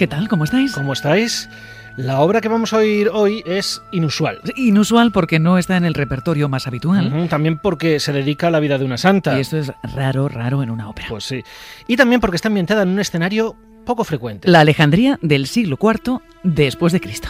¿Qué tal? ¿Cómo estáis? ¿Cómo estáis? La obra que vamos a oír hoy es inusual. Inusual porque no está en el repertorio más habitual. También porque se dedica a la vida de una santa. Y esto es raro, raro en una ópera. Pues sí. Y también porque está ambientada en un escenario poco frecuente. La Alejandría del siglo IV después de Cristo.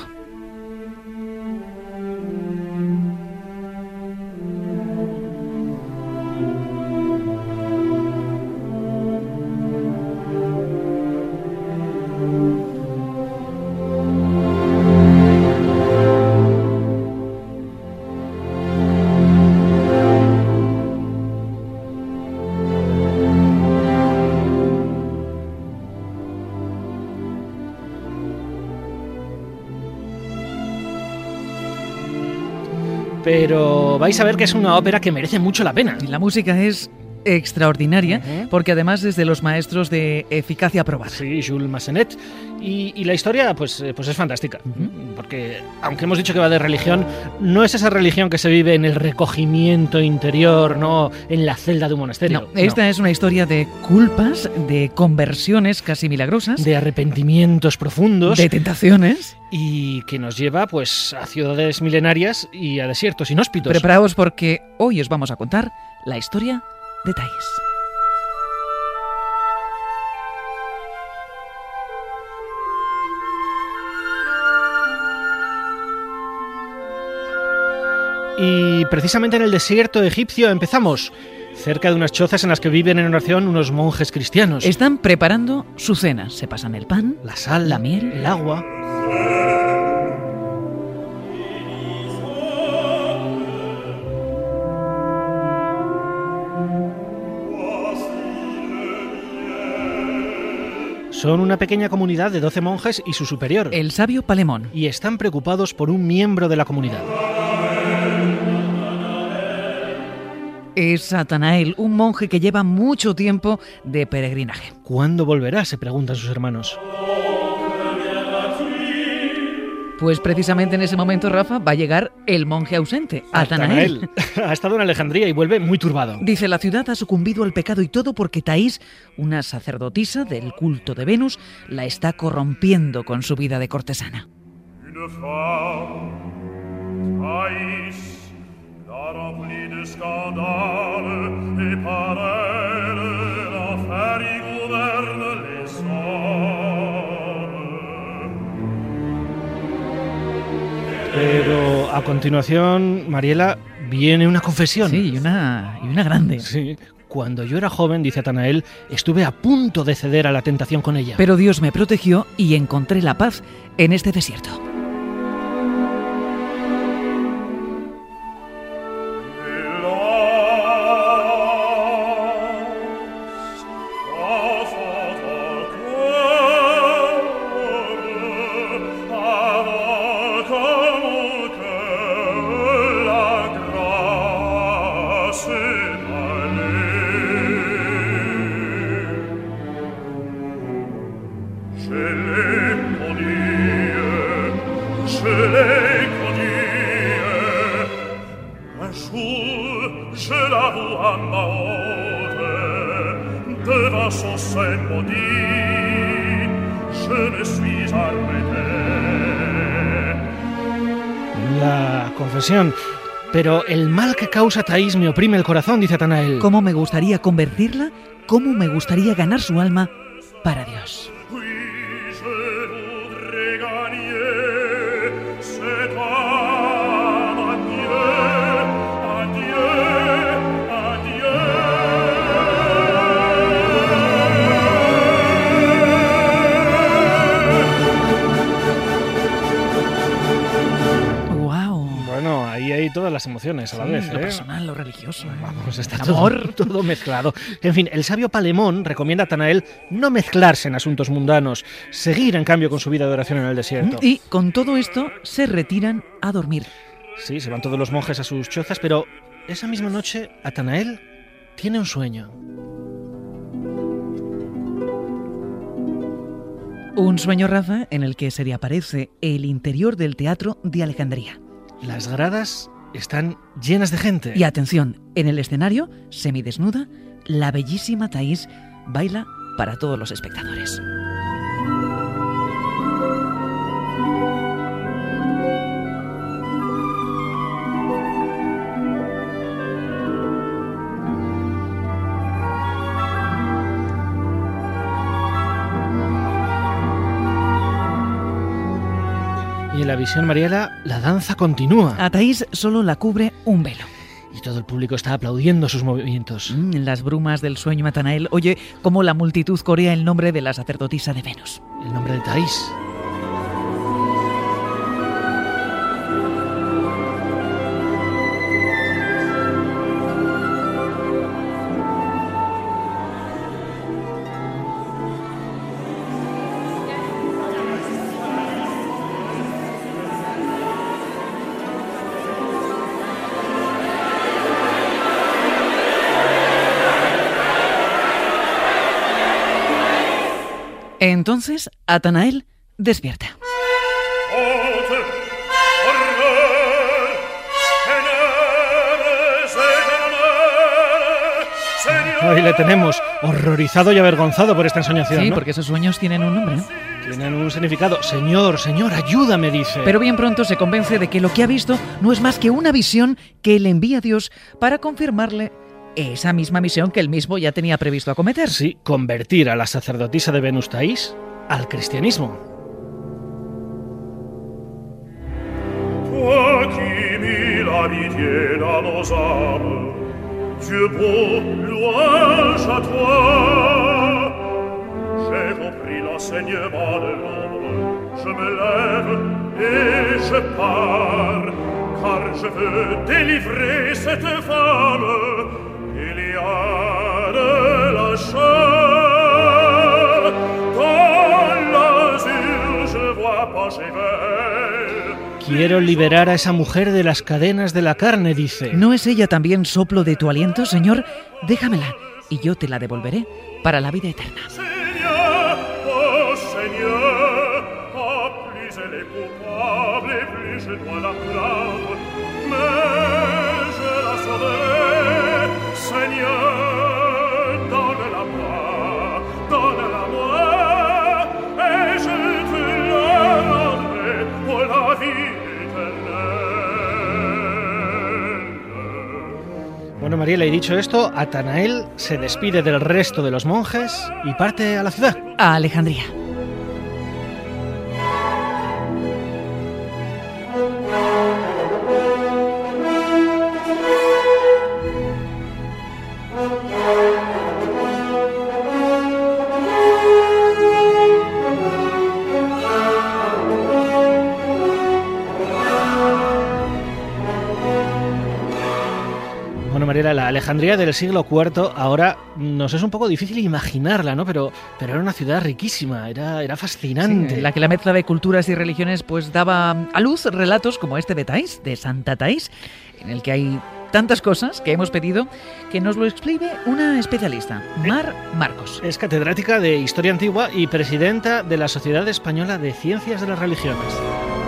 Pero vais a ver que es una ópera que merece mucho la pena. La música es extraordinaria porque además es de los maestros de eficacia probada. Sí, Jules Massenet. Y, y la historia, pues, eh, pues es fantástica. Porque, aunque hemos dicho que va de religión, no es esa religión que se vive en el recogimiento interior, no en la celda de un monasterio. No, esta es una historia de culpas, de conversiones casi milagrosas, de arrepentimientos profundos de tentaciones. y que nos lleva pues a ciudades milenarias y a desiertos inhóspitos. Preparaos porque hoy os vamos a contar la historia de Thais. Y precisamente en el desierto egipcio empezamos, cerca de unas chozas en las que viven en oración unos monjes cristianos. Están preparando su cena. Se pasan el pan, la sal, la miel. el agua. Son una pequeña comunidad de 12 monjes y su superior. el sabio Palemón. Y están preocupados por un miembro de la comunidad. Es Satanael, un monje que lleva mucho tiempo de peregrinaje. ¿Cuándo volverá? se preguntan sus hermanos. Pues precisamente en ese momento, Rafa, va a llegar el monje ausente, Atanael. Atanael. ha estado en Alejandría y vuelve muy turbado. Dice, la ciudad ha sucumbido al pecado y todo porque Taís, una sacerdotisa del culto de Venus, la está corrompiendo con su vida de cortesana. Pero a continuación, Mariela, viene una confesión. Sí, y una, y una grande. Sí. Cuando yo era joven, dice Atanael, estuve a punto de ceder a la tentación con ella. Pero Dios me protegió y encontré la paz en este desierto. Pero el mal que causa Taís me oprime el corazón, dice Atanael. ¿Cómo me gustaría convertirla? ¿Cómo me gustaría ganar su alma para Dios? Emociones a la Sí, vez. lo ¿eh? personal, lo religioso. ¿eh? Vamos, está El todo, amor. todo mezclado. En fin, el sabio Palemón recomienda a Tanael no mezclarse en asuntos mundanos, seguir en cambio con su vida de oración en el desierto. Y con todo esto se retiran a dormir. Sí, se van todos los monjes a sus chozas, pero esa misma noche Atanael tiene un sueño. Un sueño, Rafa, en el que se le aparece el interior del teatro de Alejandría. Las gradas están llenas de gente. Y atención, en el escenario, semidesnuda, la bellísima Thais baila para todos los espectadores. Visión Mariela, la danza continúa. A Thais solo la cubre un velo. Y todo el público está aplaudiendo sus movimientos. Mm, En las brumas del sueño Natanael oye cómo la multitud corea el nombre de la sacerdotisa de Venus. El nombre de Thais. Entonces, Atanael despierta. Ahí le tenemos, horrorizado y avergonzado por esta ensoñación. Sí, ¿no? porque esos sueños tienen un nombre. ¿eh? Tienen un significado. Señor, señor, ayúdame, dice. Pero bien pronto se convence de que lo que ha visto no es más que una visión que le envía Dios para confirmarle esa misma misión que él mismo ya tenía previsto acometer. Sí, convertir a la sacerdotisa de Venus Thais al cristianismo. Toi qui mis l'amitié dans nos âmes, Dieu beau, louange à toi. J'ai compris l'enseignement de l'ombre, je me lève et je pars, car je veux délivrer cette femme. Quiero liberar a esa mujer de las cadenas de la carne, dice. ¿No es ella también soplo de tu aliento, Señor? Déjamela y yo te la devolveré para la vida eterna. Mariela, y dicho esto, Atanael se despide del resto de los monjes y parte a la ciudad. A Alejandría. Alejandría del siglo IV ahora nos es un poco difícil imaginarla, ¿no? Pero, pero era una ciudad riquísima, era, era fascinante. Sí, en la que la mezcla de culturas y religiones pues daba a luz relatos como este de Thais, de Santa Thais, en el que hay tantas cosas que hemos pedido que nos lo explique una especialista, Mar Marcos. Es catedrática de Historia Antigua y presidenta de la Sociedad Española de Ciencias de las Religiones.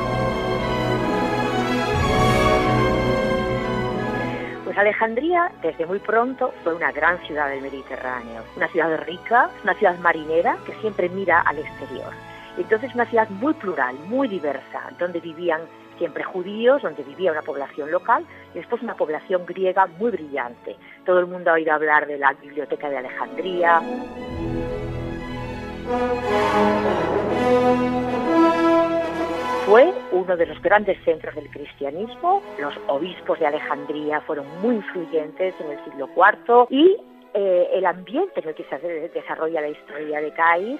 Pues Alejandría, desde muy pronto, fue una gran ciudad del Mediterráneo, una ciudad rica, una ciudad marinera que siempre mira al exterior. Entonces una ciudad muy plural, muy diversa, donde vivían siempre judíos, donde vivía una población local y después una población griega muy brillante. Todo el mundo ha oído hablar de la Biblioteca de Alejandría. Fue uno de los grandes centros del cristianismo. Los obispos de Alejandría fueron muy influyentes en el siglo IV y eh, el ambiente en el que se desarrolla la historia de Thais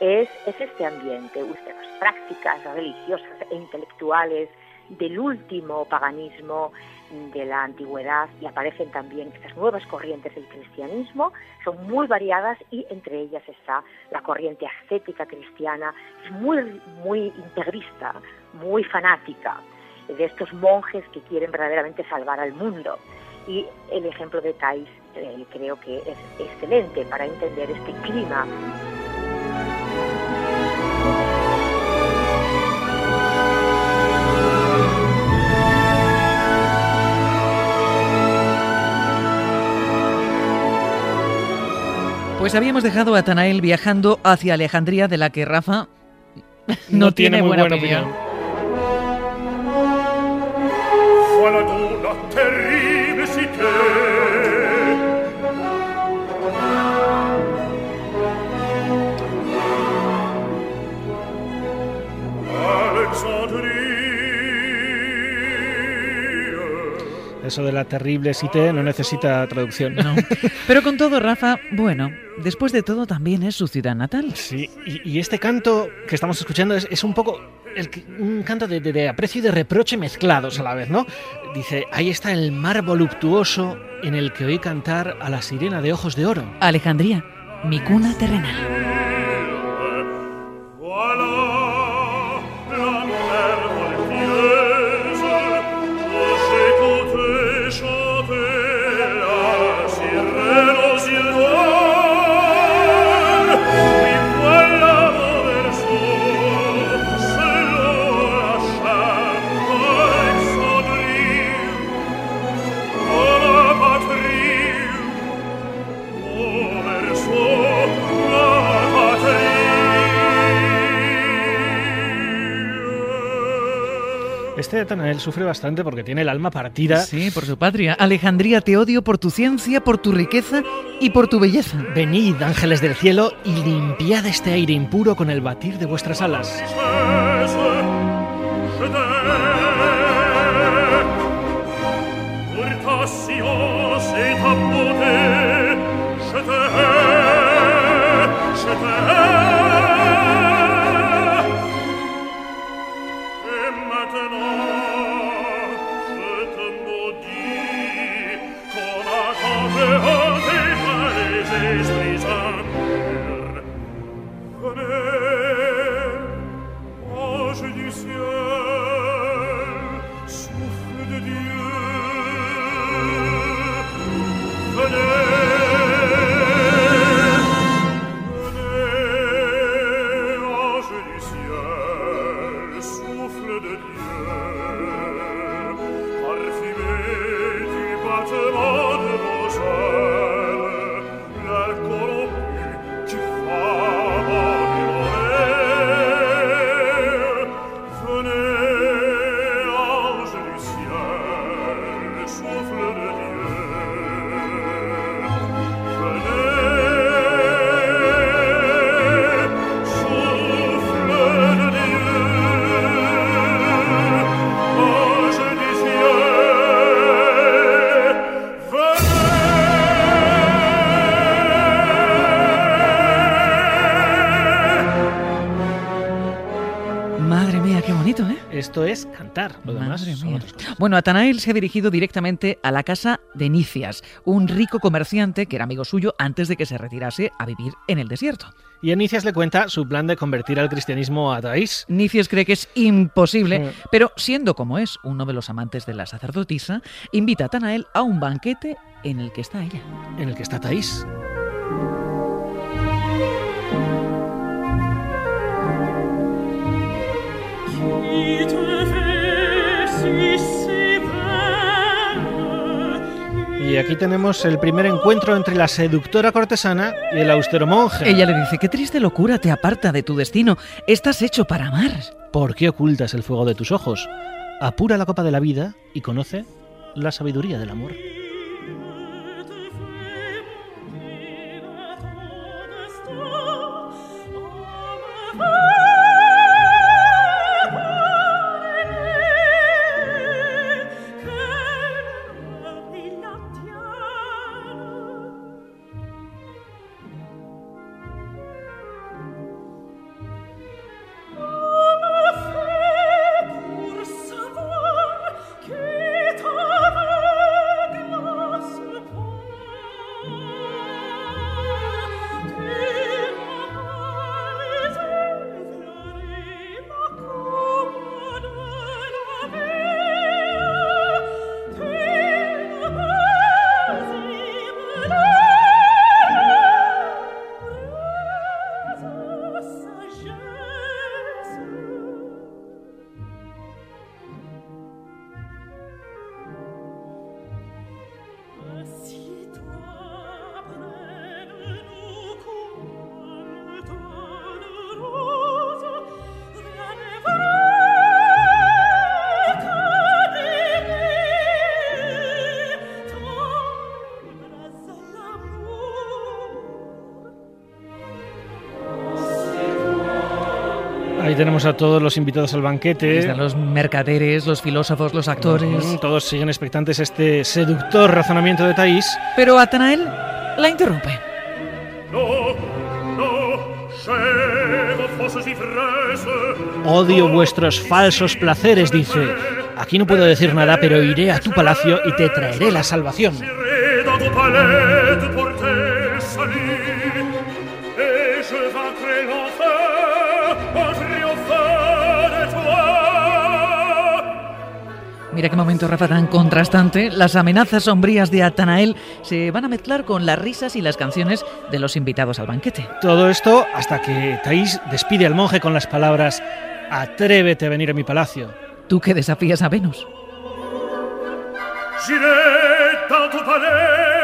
es, es este ambiente, las prácticas religiosas e intelectuales del último paganismo de la antigüedad y aparecen también estas nuevas corrientes del cristianismo, son muy variadas y entre ellas está la corriente ascética cristiana, es muy, muy integrista, muy fanática, de estos monjes que quieren verdaderamente salvar al mundo. Y el ejemplo de Thais eh, creo que es excelente para entender este clima Pues habíamos dejado a Tanael viajando hacia Alejandría, de la que Rafa no, tiene, muy buena, buena opinión. Voilà donc la terrible cité. Eso de la terrible cité no necesita traducción. No. Pero con todo, Rafa, bueno, después de todo también es su ciudad natal. Sí, y, y este canto que estamos escuchando es, es un poco el un canto de, de- de aprecio y de reproche mezclados a la vez, ¿no? Dice, ahí está el mar voluptuoso en el que oí cantar a la sirena de ojos de oro. Alejandría, mi cuna terrenal. Patrie. Este Tanael sufre bastante porque tiene el alma partida. Sí, por su patria. Alejandría, te odio por tu ciencia, por tu riqueza y por tu belleza. Venid, ángeles del cielo, y limpiad este aire impuro con el batir de vuestras alas. Esto es cantar. Lo demás Madre son mía. otras cosas. Bueno, Atanael se ha dirigido directamente a la casa de Nicias, un rico comerciante que era amigo suyo antes de que se retirase a vivir en el desierto. Y Enicias le cuenta su plan de convertir al cristianismo a Taís. Nicias cree que es imposible, pero siendo como es uno de los amantes de la sacerdotisa, invita a Atanael a un banquete en el que está ella. en el que está Taís. Aquí tenemos el primer encuentro entre la seductora cortesana y el austero monje. Ella le dice, qué triste locura te aparta de tu destino, estás hecho para amar. ¿Por qué ocultas el fuego de tus ojos? Apura la copa de la vida y conoce la sabiduría del amor. Tenemos a todos los invitados al banquete. Están los mercaderes, los filósofos, los actores. Mm, Todos siguen expectantes este seductor razonamiento de Thais. Pero Atanael la interrumpe. No, no. Odio vuestros falsos placeres, dice. Aquí no puedo decir nada, pero iré a tu palacio y te traeré la salvación. Mira qué momento, Rafa, tan contrastante. Las amenazas sombrías de Atanael se van a mezclar con las risas y las canciones de los invitados al banquete. Todo esto hasta que Thais despide al monje con las palabras Atrévete a venir a mi palacio. Tú que desafías a Venus. Ton palais.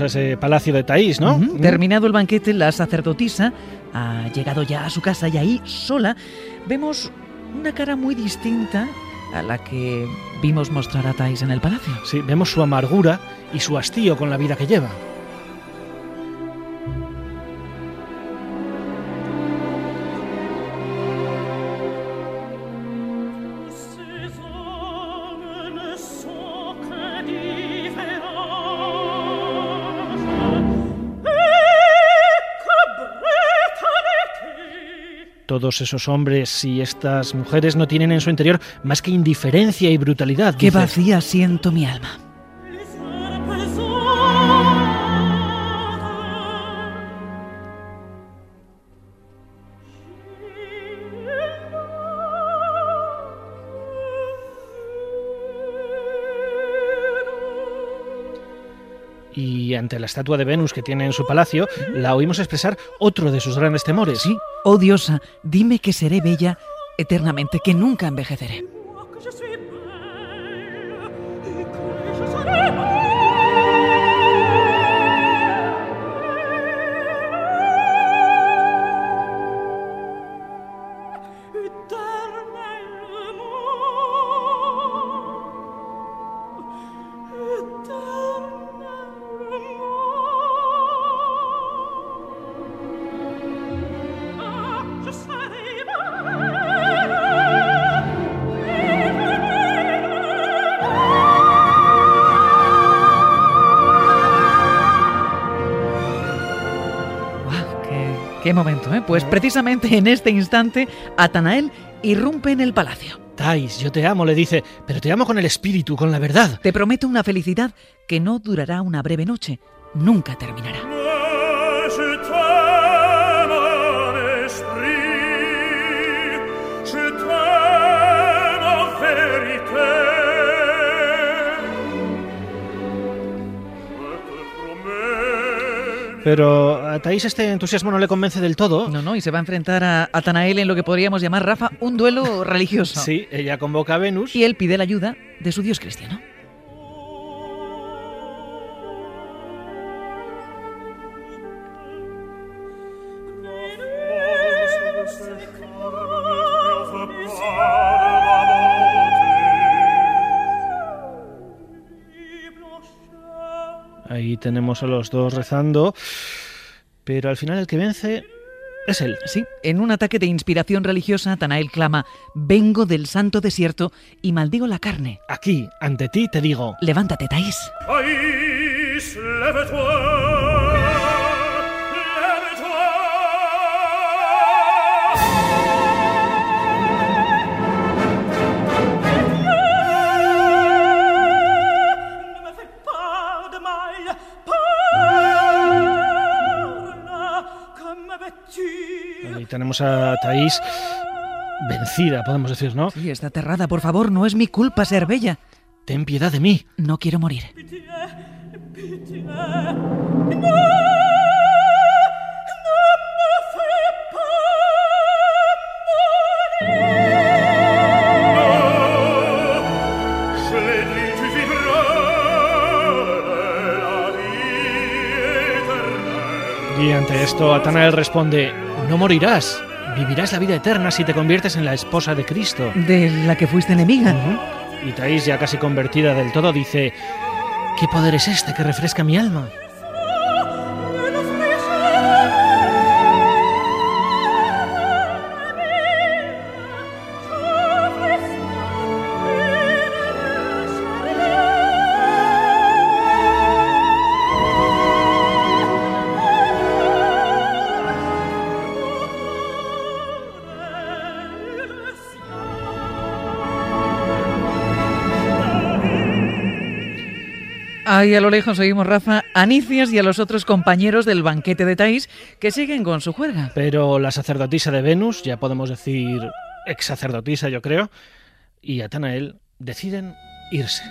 A ese palacio de Thais, ¿no? Ujú. Terminado el banquete, la sacerdotisa ha llegado ya a su casa y ahí, sola, vemos una cara muy distinta a la que vimos mostrar a Thais en el palacio. Sí, vemos su amargura y su hastío con la vida que lleva. Todos esos hombres y estas mujeres no tienen en su interior más que indiferencia y brutalidad. Qué vacía siento mi alma. Y ante la estatua de Venus que tiene en su palacio, la oímos expresar otro de sus grandes temores. Sí, oh diosa, dime que seré bella eternamente, que nunca envejeceré. Qué, momento, ¿eh? Pues precisamente en este instante, Atanael irrumpe en el palacio. Thais, yo te amo, le dice, pero te amo con el espíritu, con la verdad. Te prometo una felicidad que no durará una breve noche, nunca terminará. Pero a Thais este entusiasmo no le convence del todo. No, no, y se va a enfrentar a Atanael en lo que podríamos llamar, Rafa, un duelo religioso. Sí, ella convoca a Venus. Y él pide la ayuda de su dios cristiano. Ahí tenemos a los dos rezando. Pero al final el que vence es él. Sí, en un ataque de inspiración religiosa, Atanael clama, vengo del santo desierto y maldigo la carne. Aquí, ante ti, te digo. Levántate, Taís. Tenemos a Thais vencida, podemos decir, ¿no? Sí, está aterrada. Por favor, no es mi culpa ser bella. Ten piedad de mí. No quiero morir. Y ante esto, Atanael responde: No morirás, vivirás la vida eterna si te conviertes en la esposa de Cristo. De la que fuiste enemiga. Ujú. Y Thais, ya casi convertida del todo, dice: ¿Qué poder es este que refresca mi alma? Ahí a lo lejos oímos, Rafa, a Nicias y a los otros compañeros del banquete de Thais que siguen con su juerga. Pero la sacerdotisa de Venus, ya podemos decir ex sacerdotisa, yo creo, y Atanael deciden irse.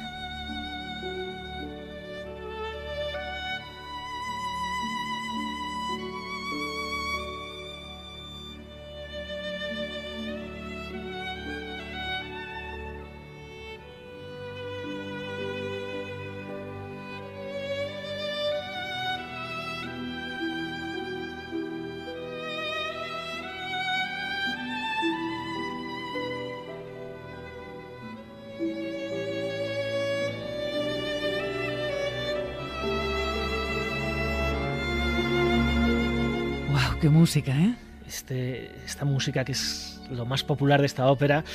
Música, eh! Este, esta música que es lo más popular de esta ópera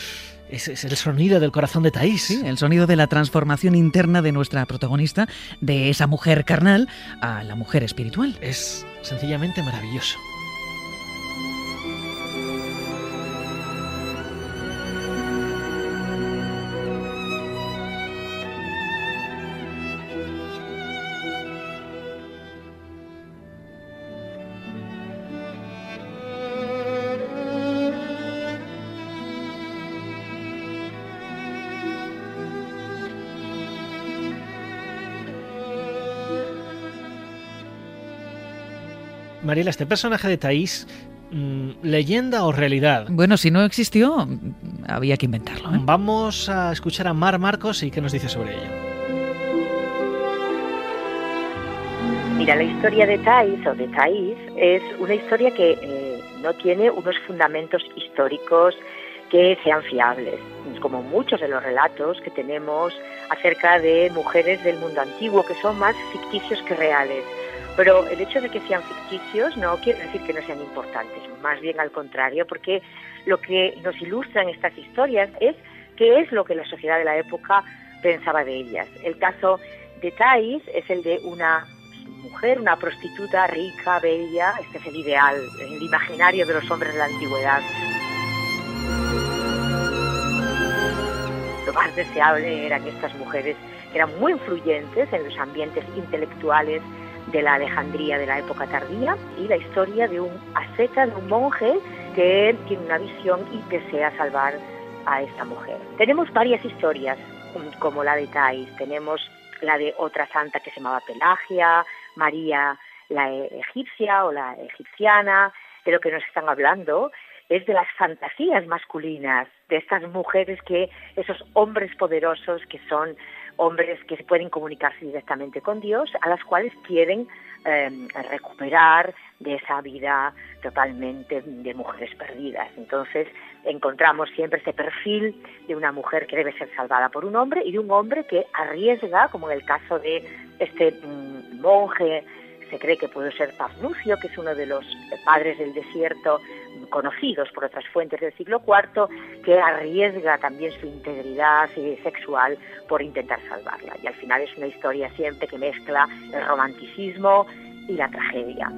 es, es el sonido del corazón de Thais. Sí, el sonido de la transformación interna de nuestra protagonista, de esa mujer carnal a la mujer espiritual. Es sencillamente maravilloso. Mariela, este personaje de Thais, mm, ¿leyenda o realidad? Bueno, si no existió, había que inventarlo. ¿eh? Vamos a escuchar a Mar Marcos y qué nos dice sobre ello. Mira, la historia de Thais o de Thais es una historia que eh, no tiene unos fundamentos históricos que sean fiables, como muchos de los relatos que tenemos acerca de mujeres del mundo antiguo, que son más ficticios que reales. Pero el hecho de que sean ficticios no quiere decir que no sean importantes, más bien al contrario, porque lo que nos ilustran estas historias es qué es lo que la sociedad de la época pensaba de ellas. El caso de Thais es el de una mujer, una prostituta rica, bella, este es el ideal, el imaginario de los hombres de la antigüedad. Lo más deseable eran estas mujeres que eran muy influyentes en los ambientes intelectuales de la Alejandría de la época tardía y la historia de un asceta, de un monje que tiene una visión y desea salvar a esta mujer. Tenemos varias historias como la de Thais, tenemos la de otra santa que se llamaba Pelagia, María la egipcia o la egipciana, de lo que nos están hablando es de las fantasías masculinas, de estas mujeres que, esos hombres poderosos que son hombres que pueden comunicarse directamente con Dios, a las cuales quieren eh, recuperar de esa vida totalmente de mujeres perdidas. Entonces encontramos siempre ese perfil de una mujer que debe ser salvada por un hombre y de un hombre que arriesga, como en el caso de este mm, monje, se cree que puede ser Pafnucio, que es uno de los padres del desierto conocidos por otras fuentes del siglo IV, que arriesga también su integridad sexual por intentar salvarla. Y al final es una historia siempre que mezcla el romanticismo y la tragedia.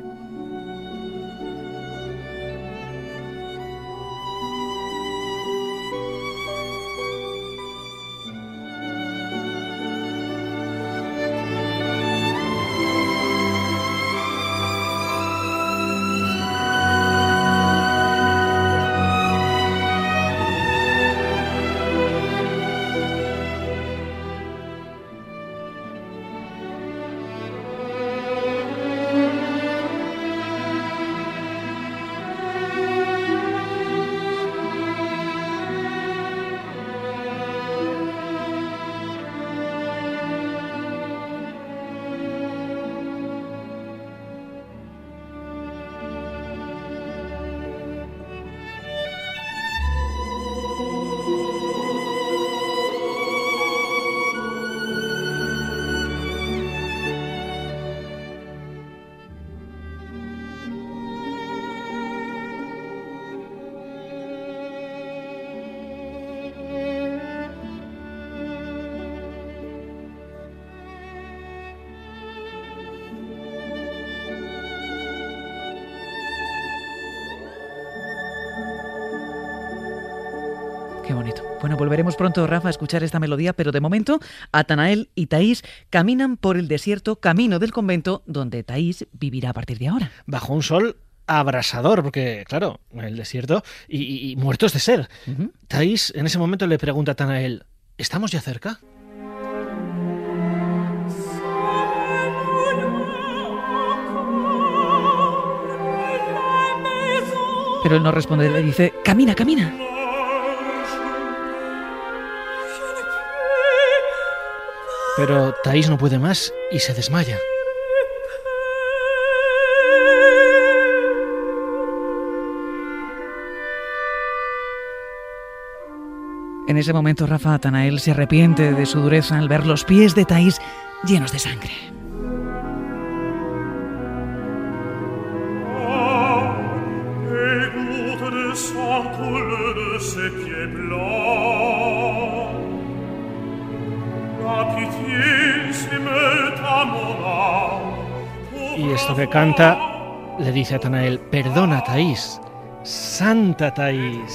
Qué bonito. Bueno, volveremos pronto, Rafa, a escuchar esta melodía, pero de momento, Atanael y Taís caminan por el desierto camino del convento donde Taís vivirá a partir de ahora. Bajo un sol abrasador, porque, claro, el desierto y, muertos de ser. Taís en ese momento le pregunta a Atanael, ¿estamos ya cerca? Pero él no responde, le dice, camina, camina. Pero Thais no puede más y se desmaya. En ese momento Rafa Atanael se arrepiente de su dureza al ver los pies de Thais llenos de sangre. Y esto que canta le dice a Tanael, perdona Taís, Santa Taís.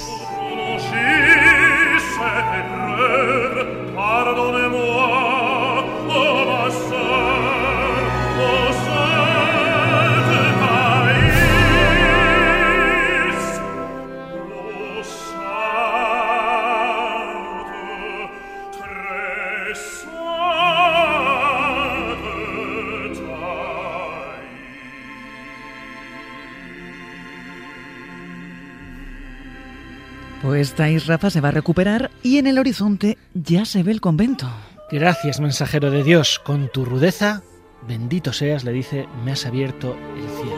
Esta Rafa se va a recuperar y en el horizonte ya se ve el convento. Gracias, mensajero de Dios. Con tu rudeza, bendito seas, le dice, me has abierto el cielo.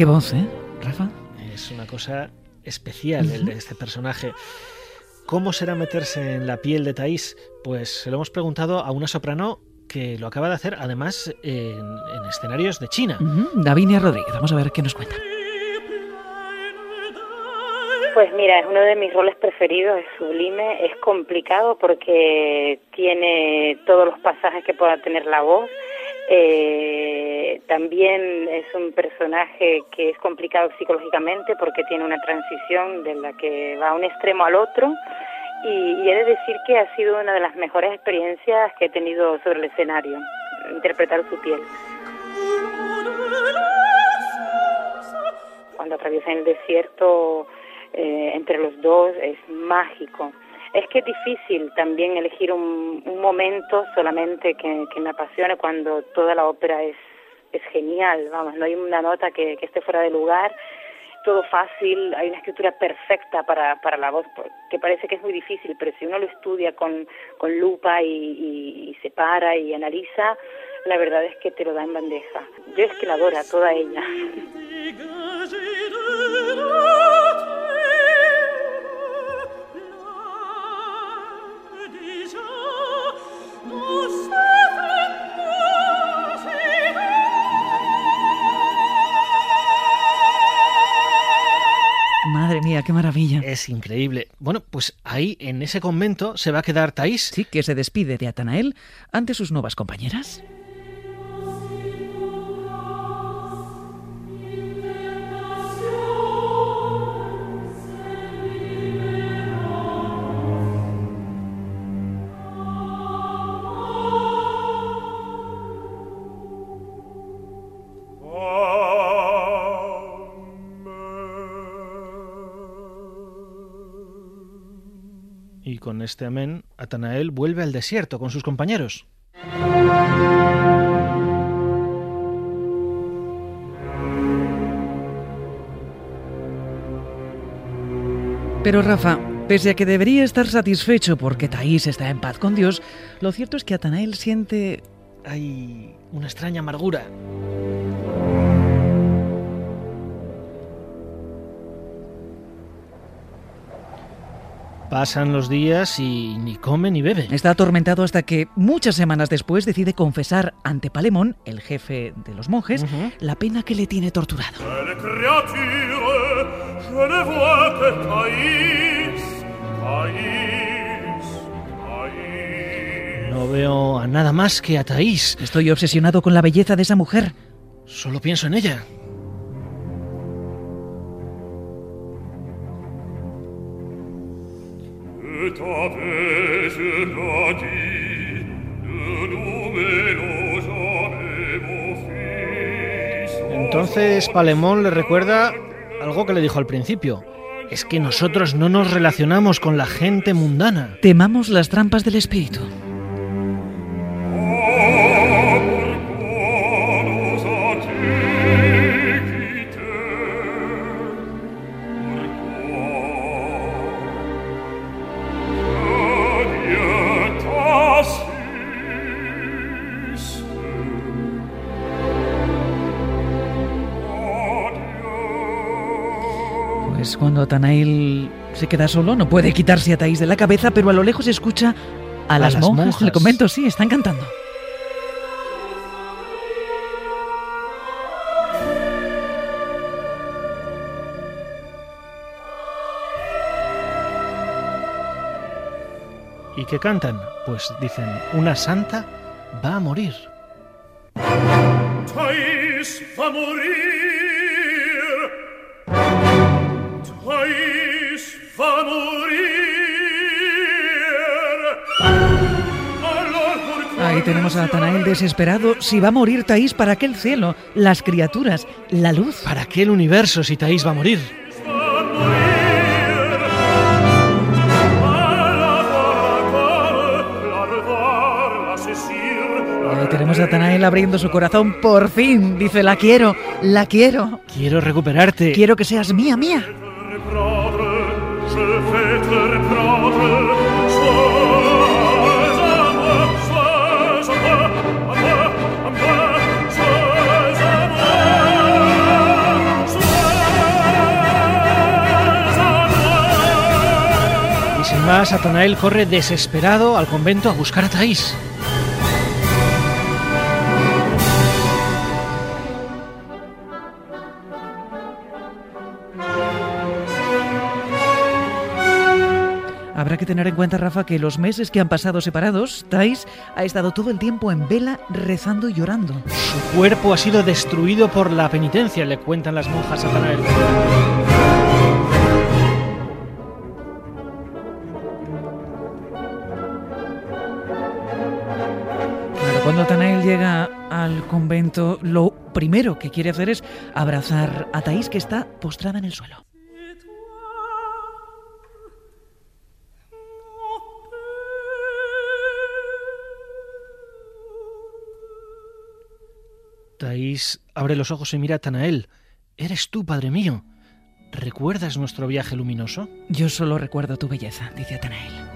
Qué voz, ¿eh, Rafa? Es una cosa especial el de este personaje. ¿Cómo será meterse en la piel de Thais? Pues se lo hemos preguntado a una soprano que lo acaba de hacer, además, en, escenarios de China. Davinia Rodríguez, vamos a ver qué nos cuenta. Pues mira, es uno de mis roles preferidos, es sublime, es complicado porque tiene todos los pasajes que pueda tener la voz, eh, también es un personaje que es complicado psicológicamente porque tiene una transición de la que va a un extremo al otro y, he de decir que ha sido una de las mejores experiencias que he tenido sobre el escenario, interpretar su piel. Cuando atraviesan el desierto eh, entre los dos es mágico es que es difícil también elegir un, momento solamente que, me apasione cuando toda la ópera es, es genial, vamos, no hay una nota que, esté fuera de lugar, todo fácil, hay una escritura perfecta para, para la voz, que parece que es muy difícil, pero si uno lo estudia con, con lupa y, y, se para y analiza, la verdad es que te lo da en bandeja. Yo es que la adoro toda ella. Madre mía, qué maravilla. Es increíble. Bueno, pues ahí en ese convento se va a quedar Thais. Sí, que se despide de Atanael ante sus nuevas compañeras. Este amén, Atanael vuelve al desierto con sus compañeros. Pero Rafa, pese a que debería estar satisfecho porque Taís está en paz con Dios, lo cierto es que Atanael siente... Hay una extraña amargura. Pasan los días y ni come ni bebe. Está atormentado hasta que muchas semanas después decide confesar ante Palemón, el jefe de los monjes, la pena que le tiene torturado. No veo a nada más que a Thaís. Estoy obsesionado con la belleza de esa mujer. Solo pienso en ella. Entonces Palemón le recuerda algo que le dijo al principio. Es que nosotros no nos relacionamos con la gente mundana. Temamos las trampas del espíritu. Pues cuando Atanael se queda solo, no puede quitarse a Thaís de la cabeza, pero a lo lejos escucha a, las, las monjas, monjas. del convento, sí, están cantando. ¿Y qué cantan? Pues dicen, una santa va a morir. Thais va morir. Ahí tenemos a Atanael desesperado. Si va a morir Thaís, ¿para qué el cielo? Las criaturas, la luz. ¿Para qué el universo si Thaís va a morir? Ahí tenemos a Atanael abriendo su corazón. Por fin, dice, la quiero, la quiero. Quiero recuperarte. Quiero que seas mía, mía. Más, Atanael corre desesperado al convento a buscar a Thaís. Habrá que tener en cuenta, Rafa, que los meses que han pasado separados, Thais ha estado todo el tiempo en vela rezando y llorando. Su cuerpo ha sido destruido por la penitencia, le cuentan las monjas a. convento, lo primero que quiere hacer es abrazar a Thais, que está postrada en el suelo. Thaís abre los ojos y mira a Atanael. Eres tú, padre mío. ¿Recuerdas nuestro viaje luminoso? Yo solo recuerdo tu belleza, dice Atanael.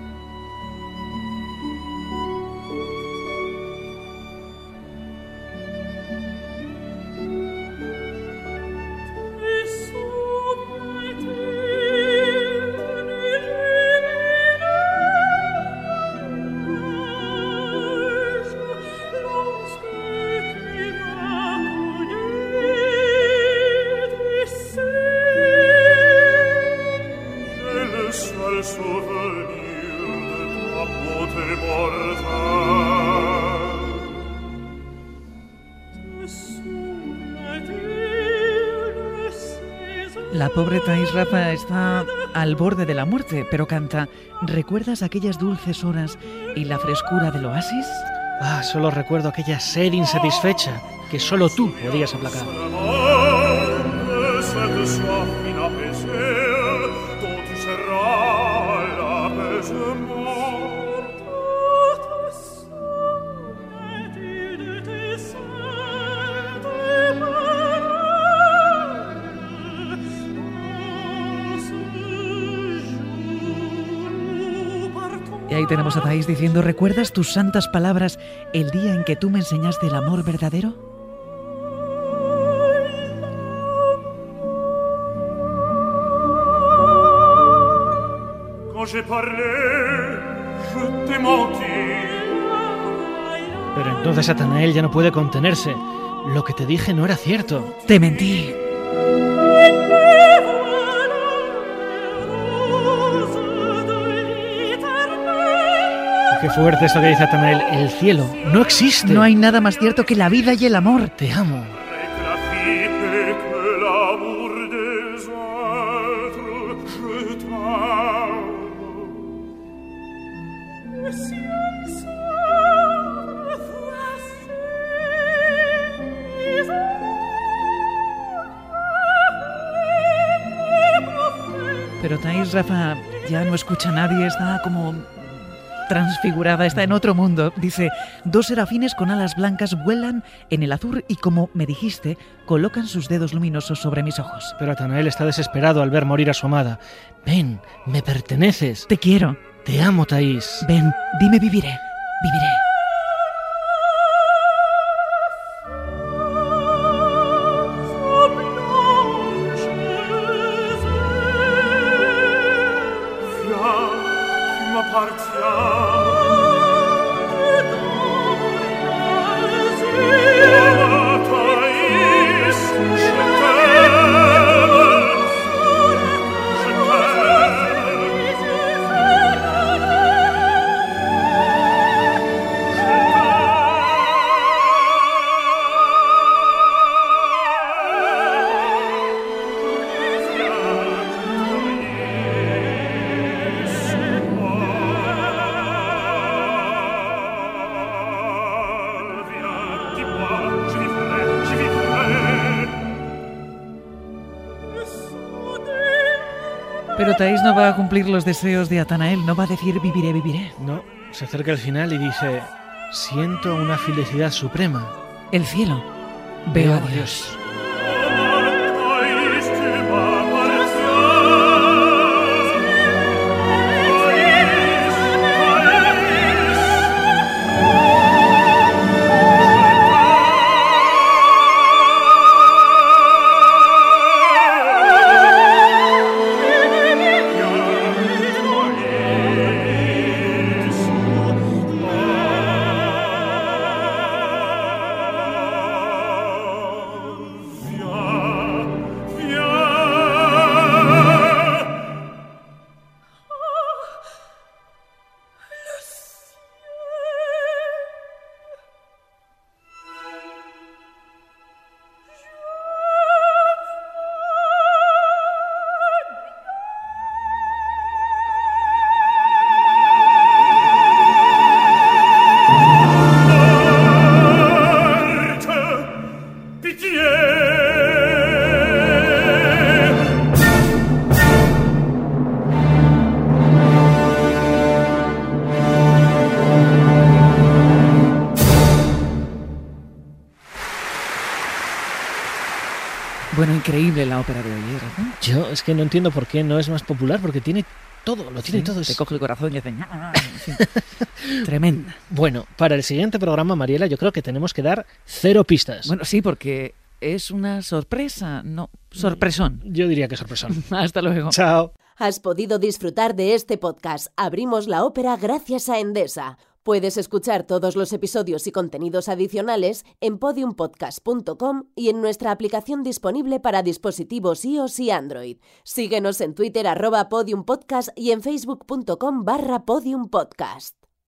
La pobre Thais Rafa está al borde de la muerte, pero canta ¿Recuerdas aquellas dulces horas y la frescura del oasis? Ah, solo recuerdo aquella sed insatisfecha que solo tú podías aplacar. Tenemos a Thais diciendo ¿Recuerdas tus santas palabras el día en que tú me enseñaste el amor verdadero? Pero entonces Atanael ya no puede contenerse. Lo que te dije no era cierto. Te mentí. Qué fuerte esto que dice Atanael. El cielo no existe. No hay nada más cierto que la vida y el amor. Te amo. Pero Thais, Rafa, ya no escucha a nadie, está como transfigurada, está en otro mundo. Dice, dos serafines con alas blancas vuelan en el azul y como me dijiste, colocan sus dedos luminosos sobre mis ojos. Pero Atanael está desesperado al ver morir a su amada. Ven, me perteneces. Te quiero. Te amo, Thais. Ven, dime viviré. Viviré. No va a cumplir los deseos de Atanael, no va a decir viviré, viviré. No, se acerca al final y dice, siento una felicidad suprema. El cielo. Veo a Dios. Increíble la ópera de hoy, ¿eh, Rafa? Yo es que no entiendo por qué no es más popular, porque tiene todo, lo tiene Sí, todo. Te Es- coge el corazón y hace... Tremenda. Bueno, para el siguiente programa, Mariela, yo creo que tenemos que dar cero pistas. Bueno, sí, porque es una sorpresa, no, sorpresón. Yo diría que sorpresón. Hasta luego. Chao. Has podido disfrutar de este podcast Abrimos la ópera gracias a Endesa. Puedes escuchar todos los episodios y contenidos adicionales en podiumpodcast.com y en nuestra aplicación disponible para dispositivos iOS y Android. Síguenos en Twitter arroba podiumpodcast y en facebook.com barra podiumpodcast.